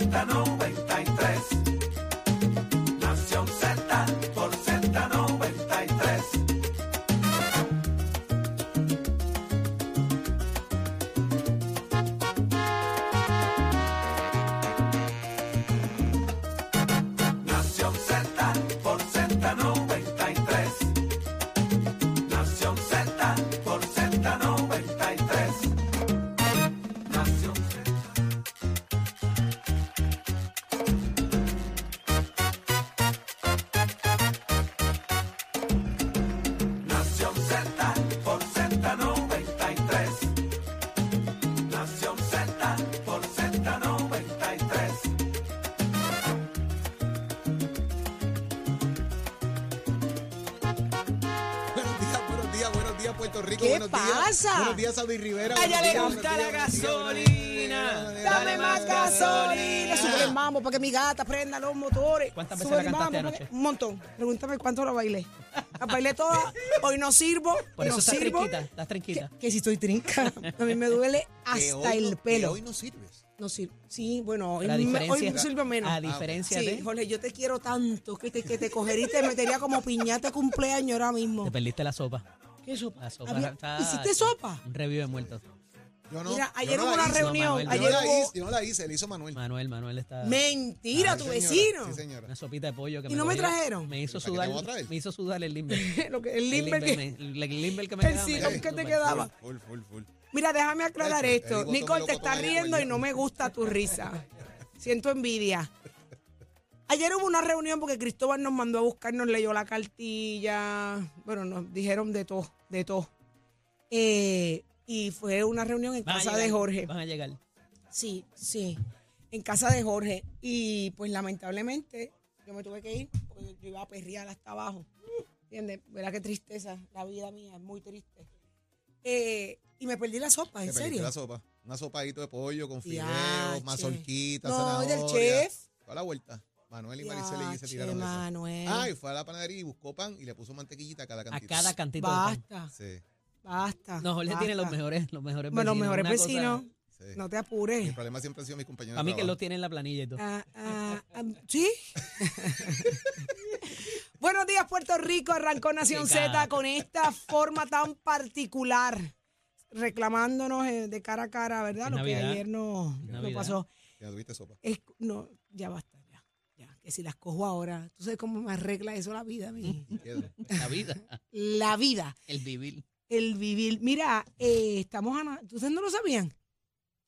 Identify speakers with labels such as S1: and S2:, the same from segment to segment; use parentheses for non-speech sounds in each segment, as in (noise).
S1: Z93.
S2: Días, días, Puerto Rico.
S3: ¿Qué
S2: buenos días.
S3: pasa?
S2: Buenos días, Saudi Rivera.
S3: A ella le
S2: días,
S3: gusta la
S2: días, días,
S3: gasolina.
S2: días,
S3: Dame más
S2: días.
S3: gasolina. Sube el mambo para que mi gata prenda los motores.
S4: ¿Cuántas veces
S3: Sube
S4: la cantaste
S3: mambo
S4: anoche?
S3: Un montón. Pregúntame cuánto la bailé. La bailé toda. (laughs) Hoy no sirvo.
S4: Por eso
S3: no
S4: estás
S3: sirvo.
S4: trinquita, estás trinquita.
S3: Que, que si estoy trinca. A mí me duele (laughs) hasta el
S2: no- que
S3: pelo.
S2: hoy no sirves.
S3: No sirve. Sí, bueno, hoy, hoy sirve menos.
S4: a diferencia
S3: Sí,
S4: de...
S3: Jorge, yo te quiero tanto que te, que te cogería y te metería como piñata de cumpleaños ahora mismo.
S4: Te perdiste la sopa.
S3: ¿Qué sopa?
S4: La sopa
S3: Había-
S4: está-
S3: ¿Hiciste sopa?
S4: Un review de muertos.
S2: Yo no.
S3: Mira,
S2: yo
S3: ayer
S2: no
S3: hubo
S2: la
S3: una
S2: hice.
S3: reunión.
S4: Manuel,
S2: Yo
S3: ayer
S2: no la
S3: hubo-
S2: hice, yo no la hice, la hizo Manuel.
S4: Manuel, Manuel está...
S3: Mentira,
S2: Ah,
S3: tu
S2: sí, señora.
S3: vecino.
S2: Sí, señora.
S4: Una sopita de pollo que
S3: ¿Y
S4: me
S3: no me
S4: cogió.
S3: trajeron?
S4: Me hizo
S2: ¿Para qué te
S4: sudar,
S2: voy a traer?
S4: me hizo sudar el limber. (laughs)
S3: Lo que- el limber que-
S4: me- el, el limber que me
S3: El
S4: quedaba me-
S3: que te quedaba.
S2: Full, full, full.
S3: Mira, déjame aclarar esto.
S2: el
S3: Nicole te está riendo y no me gusta tu risa. (laughs) Siento envidia. Ayer hubo una reunión porque Cristóbal nos mandó a buscar, nos leyó la cartilla. Bueno, nos dijeron de todo, de todo. Eh, y fue una reunión en
S4: Van
S3: casa
S4: llegar,
S3: de Jorge.
S4: Van a llegar.
S3: Sí, sí. En casa de Jorge. Y pues lamentablemente yo me tuve que ir porque yo iba a perrear hasta abajo. ¿Entiendes? Verá qué tristeza. La vida mía es muy triste. Eh, y me perdí la sopa, ¿en serio?
S2: la sopa. Una sopadito de pollo con fideos,
S3: Diache.
S2: mazorquita,
S3: No, del
S2: zanahoria.
S3: chef.
S2: Fue a la vuelta. Manuel y Maricel y se tiraron eso.
S3: Manuel.
S2: Ah, y fue a la panadería y buscó pan y le puso mantequillita a cada
S4: A
S2: cantito.
S4: cada cantito de pan.
S3: Basta,
S2: Sí,
S3: basta.
S4: No, Jorge tiene los mejores, los mejores
S3: Bueno, los
S4: vecinos.
S3: mejores
S4: Una cosa-
S3: vecinos.
S2: sí.
S3: No te
S2: Mi
S3: apures.
S2: problema siempre han sido mis compañeros
S4: A mí que
S2: trabajo.
S4: lo tiene en la planilla y todo.
S3: Ah, ah, ah, ¿Sí? (laughs) Buenos días, Puerto Rico. Arrancó Nación
S4: Qué
S3: Z
S4: gato.
S3: con esta forma tan particular, reclamándonos eh, de cara a cara, ¿verdad?
S4: Es
S3: Lo que
S4: Navidad.
S3: ayer no, no
S4: Navidad.
S3: pasó.
S2: Ya tuviste sopa.
S3: Es- no, ya basta, que si las cojo ahora, tú sabes cómo me arregla eso la vida, mi.
S2: Queda.
S4: La vida,
S3: La vida,
S4: el vivir.
S3: el vivir. Mira, eh, estamos a. ¿Ustedes no lo sabían?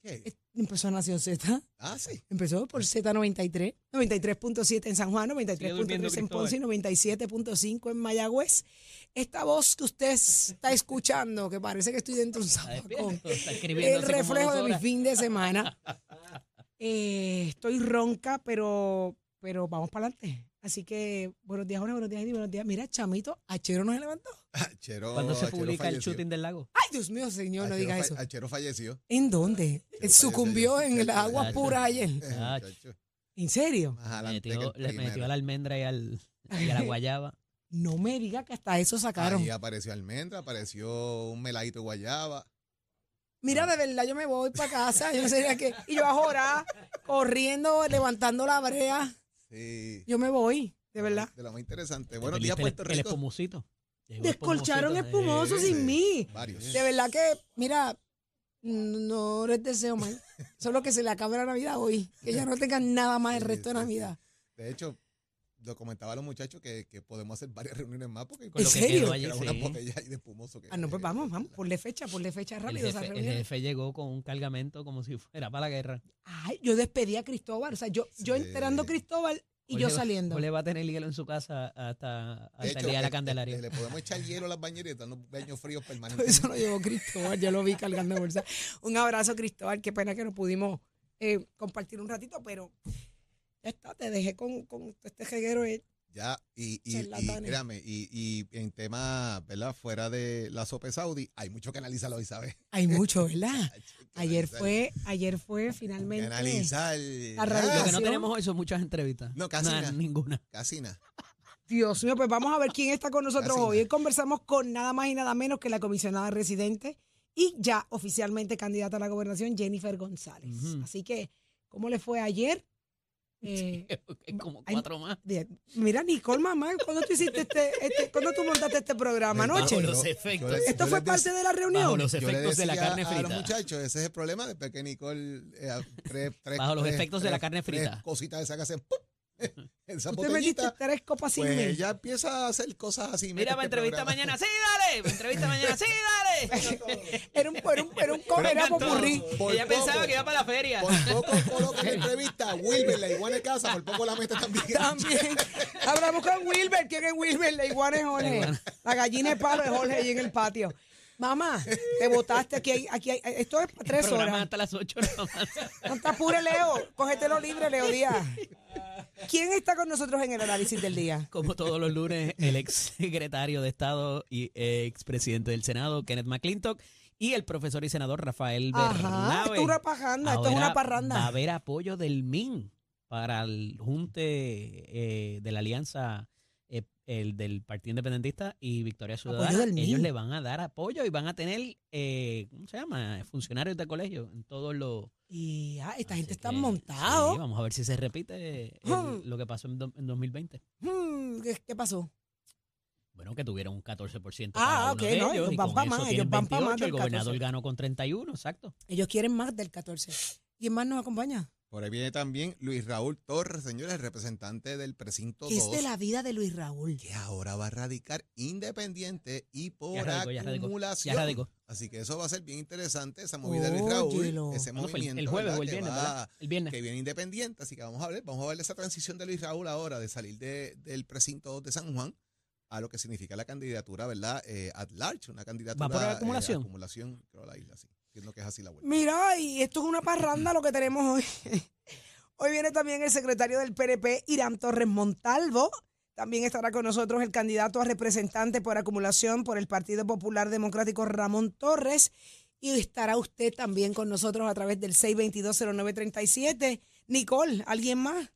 S2: ¿Qué?
S3: Empezó Nación Z.
S2: Ah, sí.
S3: Empezó por Z93, 93.7 en San Juan,
S4: Sigue durmiendo,
S3: 93.3 en Ponce y 97.5 en Mayagüez. Esta voz que usted está escuchando, que parece que estoy dentro de un
S4: escribiendo
S3: el reflejo de mi fin de semana. (laughs) Eh, estoy ronca, pero, pero vamos para adelante. Así que buenos días, Jorge, buenos días, Eddie, buenos días. Mira, Chamito, Achero no se levantó. (laughs)
S2: Chero,
S4: Cuando se
S2: Achero
S4: publica el
S2: falleció.
S4: shooting del lago.
S3: Ay, Dios mío, señor, no
S2: Achero
S3: diga eso.
S2: Achero falleció.
S3: ¿En dónde?
S2: falleció
S3: Sucumbió en el
S2: Chacho,
S3: agua
S4: chacho.
S3: pura ayer. (laughs)
S4: Ah,
S3: ¿En serio?
S2: Adelante
S4: Metió, le metió a la almendra y, al, y a la guayaba. (laughs)
S3: No me diga que hasta eso sacaron.
S2: Ahí apareció almendra, apareció un meladito de guayaba.
S3: Mira, de verdad, yo me voy para casa. Yo no sé qué. Y yo a jorar, corriendo, levantando la brea.
S2: Sí.
S3: Yo me voy, de verdad.
S2: De lo más interesante.
S4: Te
S2: Buenos días,
S4: el-
S2: Puerto
S4: el,
S2: Rico.
S4: espumusito. Llegó el
S3: Descolcharon
S4: espumusito,
S3: espumoso sin mí.
S2: Varios.
S3: De verdad que, mira, no les deseo mal. Solo que se le acabe la Navidad hoy. Que ya no tengan nada más el resto de. Navidad.
S2: De hecho, lo comentaba a los muchachos que, que podemos hacer varias reuniones más porque
S4: Con lo
S3: ¿En
S4: que
S3: serio?
S4: quedó sí.
S2: una botella de espumoso. Que,
S3: Ah, no, pues vamos, vamos. Ponle fecha, ponle fecha
S4: El
S3: rápido. esa
S4: jefe, el jefe llegó con un cargamento como si fuera para la guerra.
S3: Ay, yo despedí a Cristóbal. O sea, yo, yo
S2: Sí.
S3: enterando a Cristóbal y yo saliendo.
S4: Jorge va a tener hielo en su casa hasta, hasta el día de la
S2: eh,
S4: Candelaria.
S2: eh, le podemos echar hielo a las bañeras y darnos baños fríos (laughs) permanentes.
S3: Eso lo llevó Cristóbal, yo lo vi cargando bolsa. Un abrazo, Cristóbal. Qué pena que no pudimos eh, compartir un ratito, pero ya está, te dejé con, con este jeguero. eh.
S2: Ya, y, y, créame, y, y en tema, ¿verdad? Fuera de la sopa Saudi, hay mucho que analizar hoy, ¿sabes?
S3: Hay mucho, ¿verdad? (laughs) Ayer fue, ayer fue finalmente.
S2: analizar.
S3: La
S4: Lo que no tenemos hoy son muchas entrevistas.
S2: No, casi
S4: Nada, ninguna.
S2: Casi nada.
S3: Dios mío, pues vamos a ver quién está con nosotros
S2: Casi
S3: hoy. Hoy conversamos con nada más y nada menos que la comisionada residente y ya oficialmente candidata a la gobernación, Jennifer González. Así que, ¿cómo le fue ayer? Eh, (laughs)
S4: Como cuatro más.
S3: mira, Nicole, mamá, ¿cuándo tú hiciste este, este cuándo tú montaste este programa?
S2: Bajo
S3: ¿Anoche?
S4: los
S2: Yo-
S4: efectos.
S2: yo
S3: ¿Esto
S2: yo
S3: fue parte de la reunión?
S4: Bajo los efectos de la carne
S2: A los
S4: frita.
S2: muchachos, ese es el problema después que Nicole eh, tres, tres-
S4: Bajo los
S2: tres-
S4: efectos de la carne frita.
S2: cositas de esas que hacen ¡pum! (laughs) esa
S3: Tú te metiste
S2: botellita.
S3: tres copas sin
S2: Pues
S3: mí.
S2: ella empieza a hacer cosas así.
S4: Mira, me
S2: este
S4: entrevista
S2: programa.
S4: mañana. ¡Sí, dale! Me entrevista mañana. ¡Sí, dale! (laughs)
S3: Era un, era un, era un
S4: Me
S3: era popurrí.
S4: Ella pensaba que iba para la feria.
S2: Por poco coloca la entrevista a Wilber, la iguana de casa, por poco la mete también.
S3: También. Hablamos con Wilber. ¿Quién es Wilber? La iguana es Jorge. La gallina de palo es Jorge ahí en el patio. Mamá, te botaste aquí. hay- aquí hay- esto es para tres
S4: programa
S3: horas.
S4: hasta las 8 nada más.
S3: No te apures, Leo. Cógetelo libre, Leo Díaz. ¿Quién está con nosotros en el análisis del día?
S4: Como todos los lunes, el ex secretario de Estado y ex presidente del Senado, Kenneth McClintock, y el profesor y senador Rafael
S3: Ajá,
S4: Bernabe.
S3: esto es una parranda, esto es
S4: Ahora
S3: una
S4: Va a
S3: parranda.
S4: haber apoyo del MIN para el junte eh, de la alianza el del Partido Independentista y Victoria Ciudadana.
S3: del
S4: Ellos le van a dar apoyo y van a tener, eh, ¿cómo se llama? Funcionarios de colegio en todos los...
S3: Y ah, esta gente está
S4: que, sí, vamos a ver si se repite el-
S3: Hmm.
S4: lo que pasó en, do- en 2020.
S3: Hmm, ¿qué, qué pasó?
S4: Bueno, que tuvieron un 14%
S3: Ah,
S4: cada uno
S3: ok,
S4: de
S3: no,
S4: ellos,
S3: van
S4: con
S3: pa'
S4: eso
S3: más, ellos van pa' más
S4: 28, el
S3: del
S4: gobernador
S3: 14.
S4: ganó con 31, exacto.
S3: Ellos quieren más del 14. ¿Quién más nos acompaña?
S2: Por ahí viene también Luis Raúl Torres, señores, representante del precinto
S3: ¿Qué
S2: 2.
S3: es de la vida de Luis Raúl?
S2: que ahora va a radicar independiente y por
S4: Ya radicó, ya radicó,
S2: acumulación.
S4: ya radicó.
S2: Así que eso va a ser bien interesante, esa movida de Luis Raúl, ese movimiento.
S4: el jueves
S2: ¿verdad?
S4: o el
S2: que
S4: viernes,
S2: va-.
S4: El viernes.
S2: Que viene independiente, así que vamos a ver, vamos a ver esa transición de Luis Raúl ahora, de salir de- del precinto 2 de San Juan a lo que significa la candidatura, ¿verdad? Eh, at large, una candidatura.
S4: por
S2: eh,
S4: acumulación?
S2: acumulación, creo la isla, sí. Entiendo que es así la vuelta.
S3: Mira, y esto es una parranda lo que tenemos hoy. (laughs) Hoy viene también el secretario del PNP, Irán Torres Montalvo. También estará con nosotros el candidato a representante por acumulación por el Partido Popular Democrático, Ramón Torres. Y estará usted también con nosotros a través del 6220937. Nicole, ¿alguien más?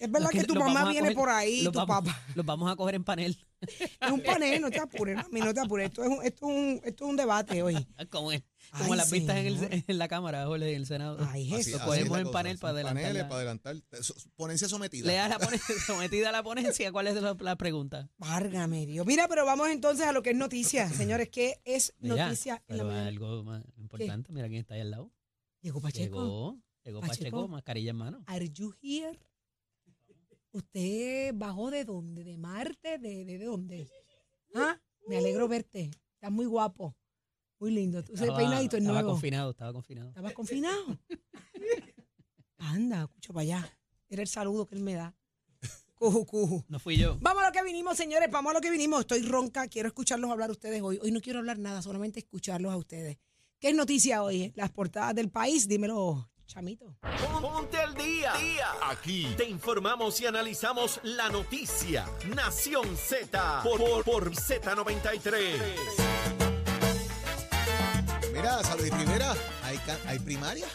S3: Es verdad que tu mamá viene
S4: coger-
S3: por ahí, tu
S4: vamos-
S3: papá. (laughs)
S4: Los vamos a coger en panel.
S3: Es un panel, no te apures, mami, no te apures. Esto es un, esto es un, esto es un debate hoy. (laughs)
S4: Como, es- como
S3: Ay,
S4: las vistas en, el- en la Cámara, Jorge, en el Senado.
S3: Ay,
S2: Así-
S3: Jesús.
S4: Lo
S2: así
S4: cogemos en panel para adelantar
S2: Paneles
S4: la-
S2: para adelantar. So- Ponencia sometida.
S4: Lea la pone- (laughs) sometida a la ponencia. ¿Cuál es la, la pregunta?
S3: Válgame Dios. Mira, pero vamos entonces a lo que es noticia. (coughs) Señores, ¿qué es
S4: Mira,
S3: noticia en la
S4: algo más importante. Mira quién está ahí al lado.
S3: Llegó Pacheco.
S4: Llegó, llegó
S3: Pacheco.
S4: Pacheco, mascarilla en mano.
S3: Are you here? ¿Usted bajó de dónde? ¿De Marte? ¿De, de, de dónde? ¿Ah? Me alegro verte. Estás muy guapo. Muy lindo. Ese
S4: Estaba-
S3: peinadito es
S4: estaba
S3: nuevo.
S4: confinado, estaba confinado.
S3: ¿Estabas confinado? Anda, escucho para allá. Era el saludo que él me da. Cuju, cuju.
S4: No fui yo.
S3: Vamos a lo que vinimos, señores, vamos a lo que vinimos. Estoy ronca, quiero escucharlos hablar ustedes hoy. Hoy no quiero hablar nada, solamente escucharlos a ustedes. ¿Qué es noticia hoy? Las portadas del país, dímelo, chamito.
S5: Ponte al día. Aquí te informamos y analizamos la noticia. Nación Z por, por, por Z93.
S2: Mira, Salud y Rivera, hay, hay primaria.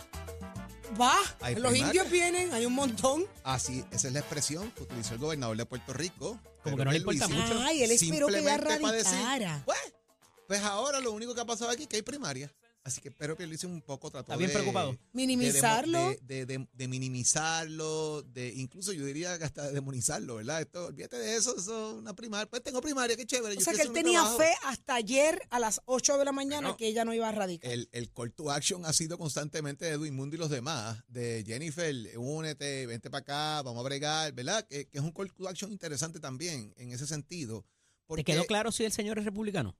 S3: Va,
S2: Hay
S3: los
S2: primaria.
S3: indios vienen, hay un montón.
S2: Así, esa es la expresión que utilizó el gobernador de Puerto Rico.
S4: Como que no le importa mucho.
S3: Ay, él esperó que
S2: simplemente para decir,
S3: radicara.
S2: Pues, pues ahora lo único que ha pasado aquí es que hay primaria. Así que Pedro Pierluisi un poco trató
S4: Está bien
S2: de-
S4: preocupado.
S3: Minimizarlo.
S2: De, de- de- de minimizarlo, de incluso yo diría que hasta de demonizarlo, ¿verdad? Esto, olvídate de eso, eso es una primaria. Pues tengo primaria, qué chévere.
S3: O
S2: yo
S3: sea que él tenía
S2: trabajo.
S3: fe hasta ayer a las 8 de la mañana
S2: Bueno,
S3: que ella no iba a radicar.
S2: El, el call to action ha sido constantemente de Edwin Mundo y los demás, de Jennifer, únete, vente para acá, vamos a bregar, ¿verdad? Que, que es un call to action interesante también en ese sentido.
S4: ¿Te quedó claro si el señor es republicano?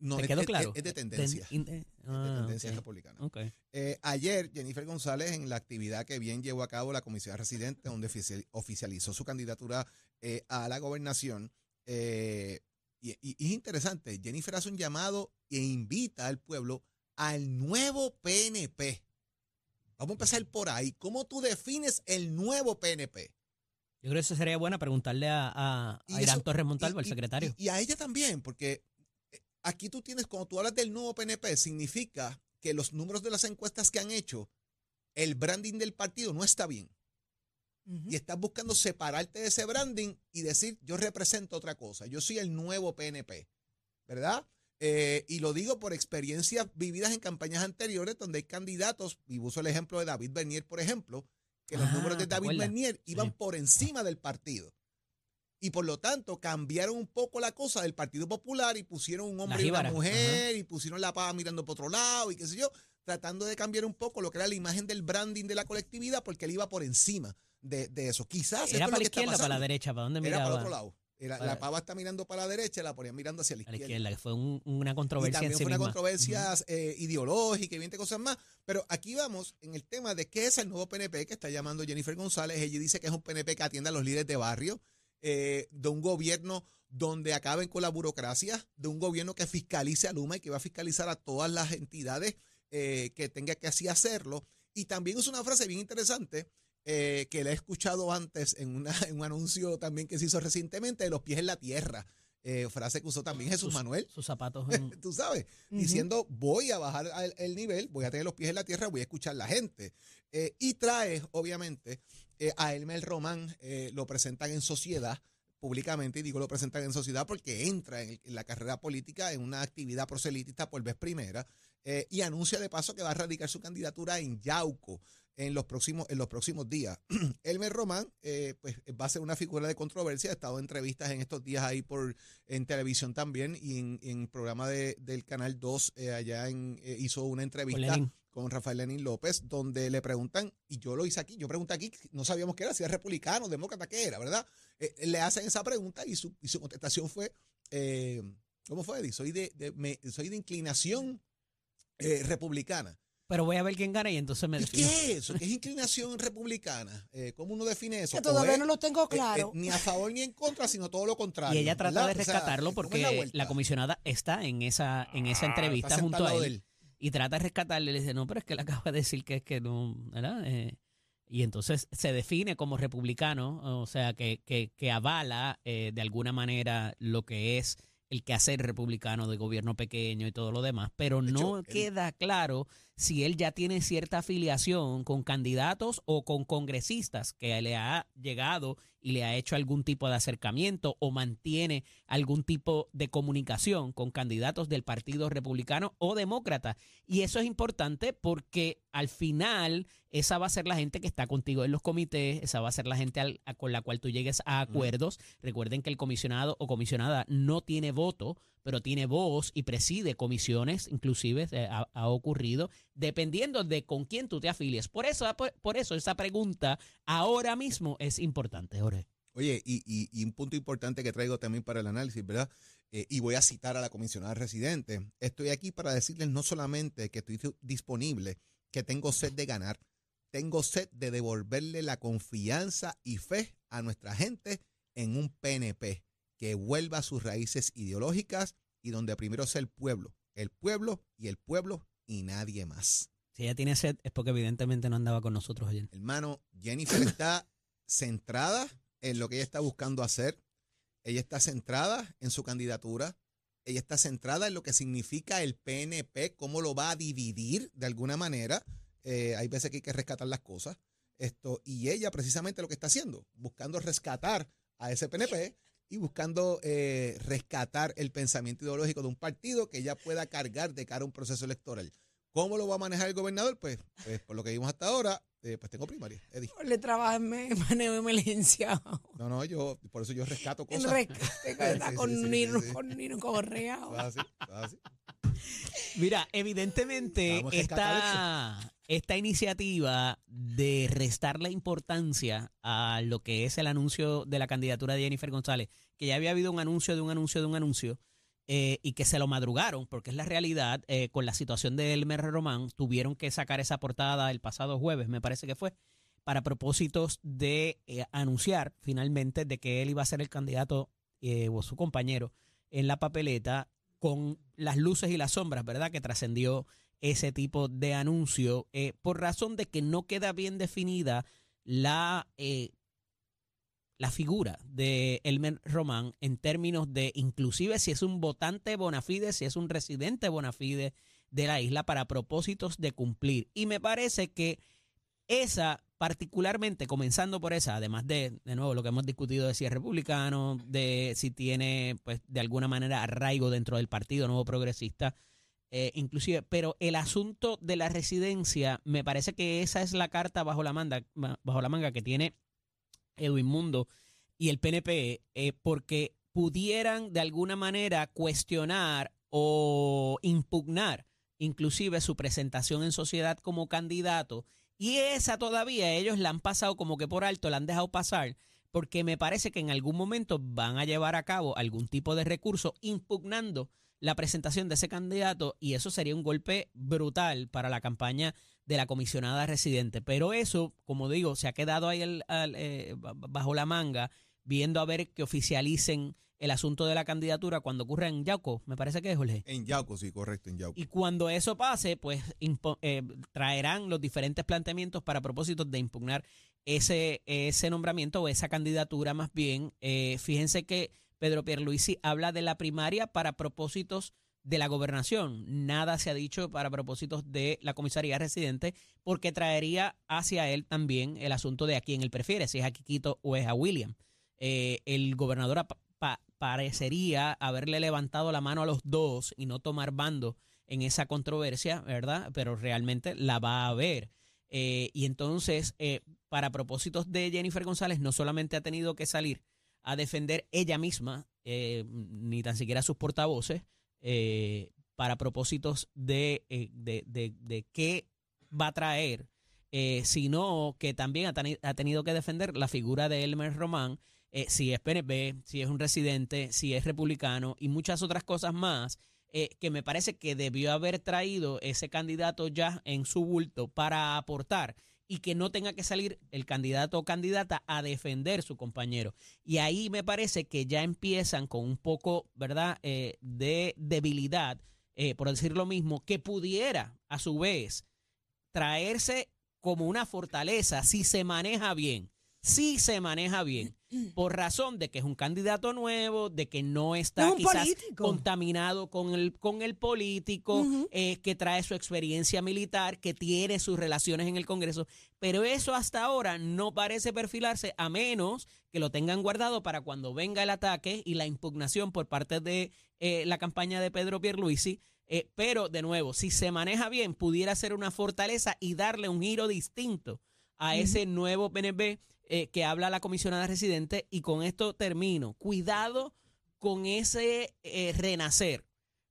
S2: No,
S4: ¿Te
S2: es-
S4: quedó
S2: es-
S4: claro?
S2: Es, de tendencia.
S4: Ten- in- eh,
S2: es de
S4: ah,
S2: tendencia republicana.
S4: Ok.
S2: Eh, ayer, Jennifer González, en la actividad que bien llevó a cabo la Comisión Residente, donde oficial- oficializó su candidatura eh, a la gobernación, eh, y, es interesante, Jennifer hace un llamado e invita al pueblo al nuevo PNP. Vamos a empezar por ahí. ¿Cómo tú defines el nuevo PNP?
S4: Yo creo que eso sería buena preguntarle a, a, a Irán
S2: eso-
S4: Torres Montalvo,
S2: y-
S4: el secretario.
S2: Y, y a ella también, porque eh, aquí tú tienes, cuando tú hablas del nuevo PNP, significa que los números de las encuestas que han hecho, el branding del partido no está bien. Y estás buscando separarte de ese branding y decir, yo represento otra cosa, yo soy el nuevo PNP, ¿verdad? Eh, y lo digo por experiencias vividas en campañas anteriores donde hay candidatos, y uso el ejemplo de David Bernier, por ejemplo, que los
S4: Ah,
S2: números de
S4: ¿te
S2: David? Bernier iban
S4: Sí.
S2: por encima del partido. Y por lo tanto cambiaron un poco la cosa del Partido Popular y pusieron un hombre y una mujer y pusieron la pava mirando por otro lado y qué sé yo, tratando de cambiar un poco lo que era la imagen del branding de la colectividad porque él iba por encima de, de eso. Quizás esto
S4: Era
S2: es lo
S4: para la
S2: que
S4: izquierda, para la derecha, ¿para dónde
S2: Era
S4: miraba?
S2: para otro lado. Era-
S4: Para-
S2: la pava está mirando para la derecha, la ponían mirando hacia la
S4: A la
S2: izquierda.
S4: izquierda, que fue un- una
S2: Y
S4: controversia
S2: también
S4: en sí
S2: fue una controversia eh, ideológica y 20 cosas más. Pero aquí vamos en el tema de qué es el nuevo PNP que está llamando Jennifer González. Ella dice que es un PNP que atiende a los líderes de barrio, eh, de un gobierno donde acaben con la burocracia, de un gobierno que fiscalice a Luma y que va a fiscalizar a todas las entidades eh, que tenga que así hacerlo. Y también es una frase bien interesante eh, que la he escuchado antes en, una, (laughs) en un anuncio también que se hizo recientemente de los pies en la tierra. Eh, frase que usó también Jesús
S4: Sus-
S2: Manuel
S4: Sus zapatos. (laughs) en-
S2: tú sabes, diciendo voy a bajar al- el nivel, voy a tener los pies en la tierra, voy a escuchar la gente. Y trae, obviamente, eh, a Elmer Román, eh, lo presentan en sociedad públicamente, y digo lo presentan en sociedad porque entra en, la carrera política en una actividad proselitista por vez primera eh, y anuncia de paso que va a radicar su candidatura en Yauco en los próximos, en los próximos días. (clears throat) Elmer Román eh, pues, va a ser una figura de controversia, ha estado en entrevistas en estos días ahí por en televisión también y en, en programa de, del Canal 2 eh, allá en, eh, hizo una entrevista. Con Rafael Lenín López donde le preguntan, y yo lo hice aquí, yo pregunté aquí, no sabíamos qué era, si era republicano, demócrata, qué era, ¿verdad? Eh, le hacen esa pregunta y su, y su contestación fue, eh, ¿cómo fue, Eddie? Soy de, de- me- soy de inclinación eh, republicana.
S4: Pero voy a ver quién gana y entonces me
S2: ¿Y
S4: defino.
S2: qué es eso? ¿Qué es inclinación republicana? Eh, ¿Cómo uno define eso?
S3: Que todavía
S2: ¿O es,
S3: no lo tengo
S2: eh, eh,
S3: claro.
S2: ni a favor ni en contra, sino todo lo contrario.
S4: Y ella trata
S2: ¿verdad?
S4: de
S2: O sea,
S4: rescatarlo
S2: ¿cómo es
S4: porque
S2: la
S4: comisionada está en esa, en esa
S2: Ah,
S4: entrevista junto a él, y trata de rescatarle. Le dice, no, pero es que él (laughs) acaba de decir que es que no, ¿verdad? Eh, y entonces se define como republicano, o sea, que, que, que avala eh, de alguna manera lo que es el quehacer republicano de gobierno pequeño y todo lo demás, pero
S2: De
S4: no
S2: hecho, él-
S4: queda claro si él ya tiene cierta afiliación con candidatos o con congresistas que le ha llegado y le ha hecho algún tipo de acercamiento o mantiene algún tipo de comunicación con candidatos del Partido Republicano o Demócrata. Y eso es importante porque al final esa va a ser la gente que está contigo en los comités, esa va a ser la gente al- a- con la cual tú llegues a acuerdos. Recuerden que el comisionado o comisionada no tiene voto, pero tiene voz y preside comisiones, inclusive eh, ha, ocurrido, dependiendo de con quién tú te afilies. Por eso, por, eso esa pregunta ahora mismo es importante, Jorge.
S2: Oye, y un punto importante que traigo también para el análisis, ¿verdad? Eh, y voy a citar a la comisionada residente. Estoy aquí para decirles no solamente que estoy disponible, que tengo sed de ganar, tengo sed de devolverle la confianza y fe a nuestra gente en un PNP que vuelva a sus raíces ideológicas y donde primero sea el pueblo, el pueblo y el pueblo y nadie más.
S4: Si ella tiene sed es porque evidentemente no andaba con nosotros ayer.
S2: Hermano, Jennifer está centrada en lo que ella está buscando hacer. Ella está centrada en su candidatura. Ella está centrada en lo que significa el PNP, cómo lo va a dividir de alguna manera. Eh, hay veces que hay que rescatar las cosas. Esto, y ella precisamente lo que está haciendo, buscando rescatar a ese PNP y buscando eh, rescatar el pensamiento ideológico de un partido que ella pueda cargar de cara a un proceso electoral. ¿Cómo lo va a manejar el gobernador? Pues, pues por lo que vimos hasta ahora, eh, pues tengo primaria, Eddie.
S3: Le trabaja en me- manejo de emergencia.
S2: No, no, yo, por eso yo rescato
S3: En
S2: cosas.
S3: rescate, (laughs)
S2: Sí,
S3: con
S2: sí, sí,
S3: Nino,
S2: sí,
S3: con Nino Correa.
S2: Así, así.
S4: Mira, evidentemente
S2: Vamos a rescatar
S4: esta, esta iniciativa de restar la importancia a lo que es el anuncio de la candidatura de Jennifer González, que ya había habido un anuncio de un anuncio de un anuncio, eh, y que se lo madrugaron, porque es la realidad, eh, con la situación de Elmer Román, tuvieron que sacar esa portada el pasado jueves, me parece que fue, para propósitos de eh, anunciar finalmente de que él iba a ser el candidato o su compañero en la papeleta con las luces y las sombras, ¿verdad? Que trascendió ese tipo de anuncio eh, por razón de que no queda bien definida la, eh, la figura de Elmer Román en términos de inclusive si es un votante bona fide, si es un residente bona fide de la isla para propósitos de cumplir. Y me parece que esa, particularmente, comenzando por esa, además de, de nuevo, lo que hemos discutido de si es republicano, de si tiene, pues, de alguna manera arraigo dentro del Partido Nuevo Progresista, eh, inclusive, pero el asunto de la residencia, me parece que esa es la carta bajo la manga, bajo la manga que tiene Edwin Mundo y el PNP, eh, porque pudieran de alguna manera cuestionar o impugnar inclusive su presentación en sociedad como candidato. Y esa todavía ellos la han pasado como que por alto, la han dejado pasar, porque me parece que en algún momento van a llevar a cabo algún tipo de recurso impugnando la presentación de ese candidato y eso sería un golpe brutal para la campaña de la comisionada residente. Pero eso, como digo, se ha quedado ahí el- eh, bajo la manga, viendo a ver que oficialicen el asunto de la candidatura cuando ocurra en Yauco, me parece que es Jorge.
S2: En Yauco, sí, correcto, en Yauco.
S4: Y cuando eso pase, pues eh, traerán los diferentes planteamientos para propósitos de impugnar ese, ese nombramiento o esa candidatura más bien. Eh, fíjense que Pedro Pierluisi habla de la primaria para propósitos de la gobernación. Nada se ha dicho para propósitos de la comisaría residente porque traería hacia él también el asunto de a quién él prefiere, si es a Quiquito o es a William. Eh, el gobernador parecería haberle levantado la mano a los dos y no tomar bando en esa controversia, ¿verdad? Pero realmente la va a haber. Eh, y entonces, eh, para propósitos de Jennifer González, no solamente ha tenido que salir a defender ella misma, eh, ni tan siquiera sus portavoces, eh, para propósitos de, eh, de, de- de qué va a traer, sino que también ha, teni- ha tenido que defender la figura de Elmer Román, si es PNP, si es un residente, si es republicano y muchas otras cosas más, que me parece que debió haber traído ese candidato ya en su bulto para aportar y que no tenga que salir el candidato o candidata a defender su compañero. Y ahí me parece que ya empiezan con un poco, ¿verdad?, eh, de debilidad, eh, por decir lo mismo, que pudiera, a su vez, traerse como una fortaleza si se maneja bien. Si se maneja bien, por razón de que es un candidato nuevo, de que no está
S3: No
S4: quizás
S3: político.
S4: contaminado con el, con el político, eh, que trae su experiencia militar, que tiene sus relaciones en el Congreso, pero eso hasta ahora no parece perfilarse a menos que lo tengan guardado para cuando venga el ataque y la impugnación por parte de eh, la campaña de Pedro Pierluisi. Eh, pero de nuevo, si se maneja bien, pudiera ser una fortaleza y darle un giro distinto a ese nuevo PNP eh, que habla la comisionada residente. Y con esto termino. Cuidado con ese eh, renacer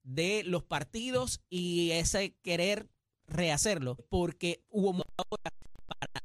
S4: de los partidos y ese querer rehacerlo, porque hubo para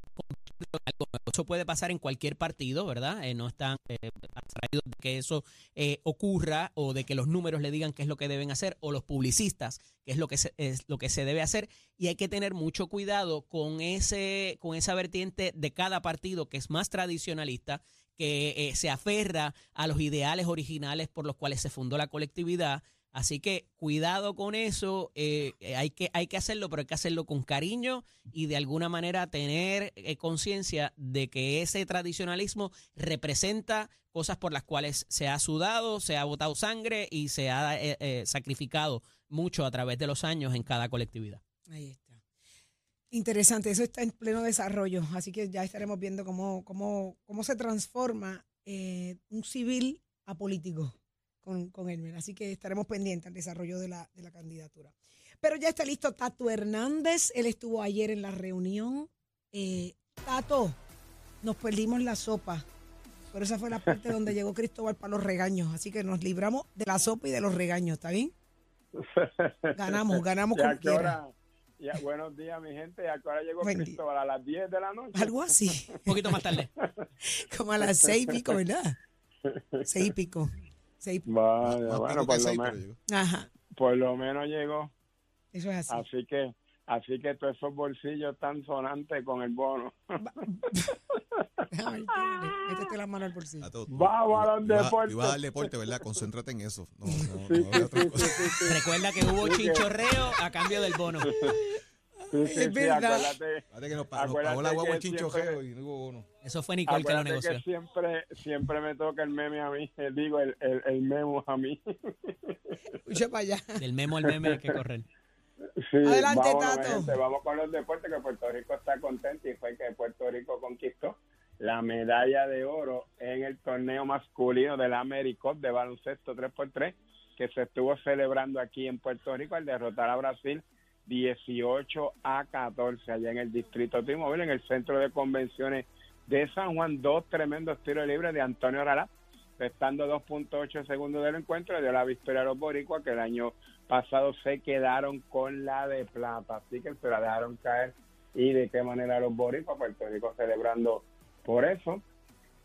S4: Eso puede pasar en cualquier partido, ¿verdad? Eh, no están eh, abstraídos de que eso eh, ocurra o de que los números le digan qué es lo que deben hacer o los publicistas qué es lo que se, es lo que se debe hacer y hay que tener mucho cuidado con ese con esa vertiente de cada partido que es más tradicionalista que eh, se aferra a los ideales originales por los cuales se fundó la colectividad. Así que cuidado con eso, eh, eh, hay, que, hay que hacerlo, pero hay que hacerlo con cariño y de alguna manera tener eh, conciencia de que ese tradicionalismo representa cosas por las cuales se ha sudado, se ha botado sangre y se ha sacrificado mucho a través de los años en cada colectividad.
S3: Ahí está. Interesante, eso está en pleno desarrollo, así que ya estaremos viendo cómo, cómo, cómo se transforma un civil a político con, con Elmer. Así que estaremos pendientes al desarrollo de la, de la candidatura. Pero ya está listo Tato Hernández, él estuvo ayer en la reunión. Eh, Tato, nos perdimos la sopa, pero esa fue la parte (laughs) donde llegó Cristóbal para los regaños, así que nos libramos de la sopa y de los regaños, ¿está bien? Ganamos, (laughs) ganamos
S6: ¿Y a
S3: como
S6: qué
S3: quiera.
S6: hora? Ya, buenos días, mi gente. ¿Y ¿A qué hora llegó
S3: Buen día.
S6: Cristóbal? ¿A las 10 de la noche?
S3: Algo así. (laughs)
S4: Un poquito más tarde.
S3: Como a las seis y pico, ¿verdad? Seis y pico. Seis.
S6: Vaya,
S2: Más
S6: bueno, por lo,
S2: seis,
S6: men-
S2: pero llegó.
S3: Ajá,
S6: por lo menos llegó.
S3: eso es así.
S6: Así que así que todos esos bolsillos están sonantes con el bono. (laughs)
S3: Métete la mano al bolsillo.
S2: A todo.
S6: Vamos a los
S2: Iba-
S6: deportes.
S2: Iba a dar deporte, ¿verdad? Concéntrate en eso. No, no,
S6: Sí,
S2: no
S6: sí, sí.
S4: Recuerda que hubo chinchorreo a cambio del bono. (laughs)
S6: Sí, sí,
S3: Es
S6: sí,
S3: verdad.
S6: acuérdate,
S2: Acuérdate que nos, pagó la guagua el chinchojeo y no hubo bono.
S4: Eso fue Nicole que lo negoció.
S6: que siempre, siempre me toca el meme a mí. eh, Digo, el, el, el memo a mí. (laughs)
S3: Escucha para allá.
S4: Del memo al meme hay que correr.
S6: Sí,
S3: Adelante,
S6: vámonos,
S3: Tato.
S6: gente, vamos con los deportes, que Puerto Rico está contento y fue que Puerto Rico conquistó la medalla de oro en el torneo masculino de la AmeriCup de baloncesto 3x3, que se estuvo celebrando aquí en Puerto Rico al derrotar a Brasil 18 a 14 allá en el distrito T-Mobile, en el centro de convenciones de San Juan. Dos tremendos tiros libres de Antonio Rara, restando 2.8 segundos del encuentro, le dio la victoria a los boricuas que el año pasado se quedaron con la de plata, así que se la dejaron caer y de qué manera los boricuas, Puerto Rico celebrando por eso.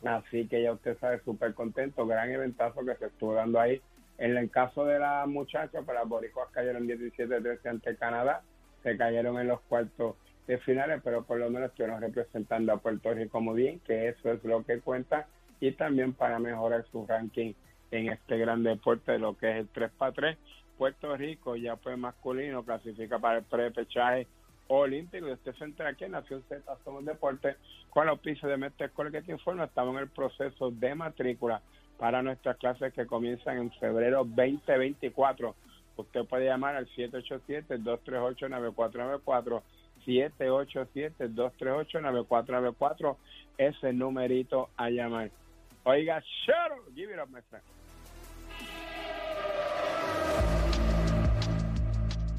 S6: Así que ya usted sabe, súper contento, gran eventazo que se estuvo dando ahí. En el caso de la muchacha, para las cayeron 17-13 ante Canadá, se cayeron en los cuartos de finales, pero por lo menos estuvieron representando a Puerto Rico muy bien, que eso es lo que cuenta, y también para mejorar su ranking en este gran deporte de lo que es el 3 para 3. Puerto Rico ya fue masculino, clasifica para el prepechaje olímpico y usted se aquí en Nación Z Somos Deporte con los pisos de Mestre Escuela que te informa, estamos en el proceso de matrícula para nuestras clases que comienzan en febrero 2024. Usted puede llamar al 787-238-9494, 787-238-9494, ese numerito a llamar. Oiga, shut up, give it up, my.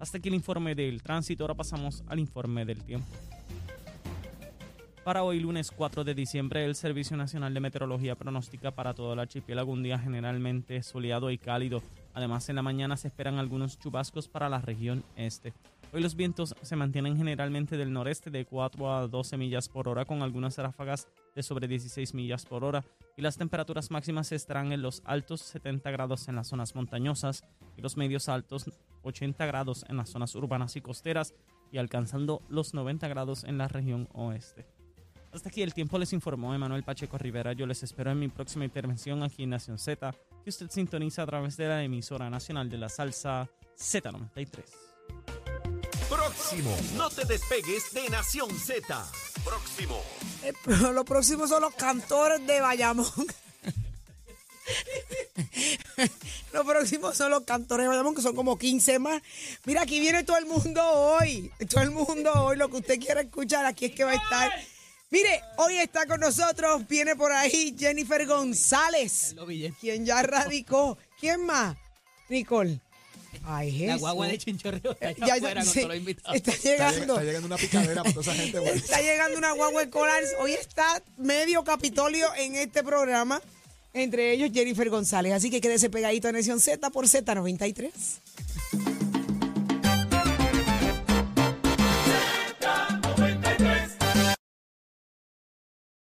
S7: Hasta aquí el informe del tránsito, ahora pasamos al informe del tiempo. Para hoy, lunes 4 de diciembre, el Servicio Nacional de Meteorología pronostica para todo el archipiélago un día generalmente soleado y cálido. Además, en la mañana se esperan algunos chubascos para la región este. Hoy los vientos se mantienen generalmente del noreste de 4 a 12 millas por hora con algunas ráfagas de sobre 16 millas por hora y las temperaturas máximas estarán en los altos 70 grados en las zonas montañosas y los medios altos 80 grados en las zonas urbanas y costeras y alcanzando los 90 grados en la región oeste. Hasta aquí el tiempo les informó Emanuel Pacheco Rivera. Yo les espero en mi próxima intervención aquí en Nación Z, que usted sintoniza a través de la emisora nacional de la salsa Z93.
S5: Próximo. No te despegues de Nación Z. Próximo.
S3: Eh, Los próximos son los cantores de Bayamón. Los próximos son los cantores de Bayamón, que son como 15 más. Mira, aquí viene todo el mundo hoy. Todo el mundo hoy. Lo que usted quiera escuchar, aquí es que va a estar. Mire, hoy está con nosotros, viene por ahí Jennifer González, quien ya radicó. ¿Quién más? Nicole. Ay,
S4: La
S3: Jesús.
S4: guagua de Chinchorreo está allá
S3: Ya-
S4: afuera con
S3: sí,
S4: todos los invitados.
S3: está
S2: Está, lleg-
S3: llegando.
S2: está llegando una picadera para toda esa gente. güey.
S3: Está llegando una guagua escolar. Hoy está medio Capitolio en este programa. Entre ellos Jennifer González. Así que quédese pegadito a Nación Z por Z93.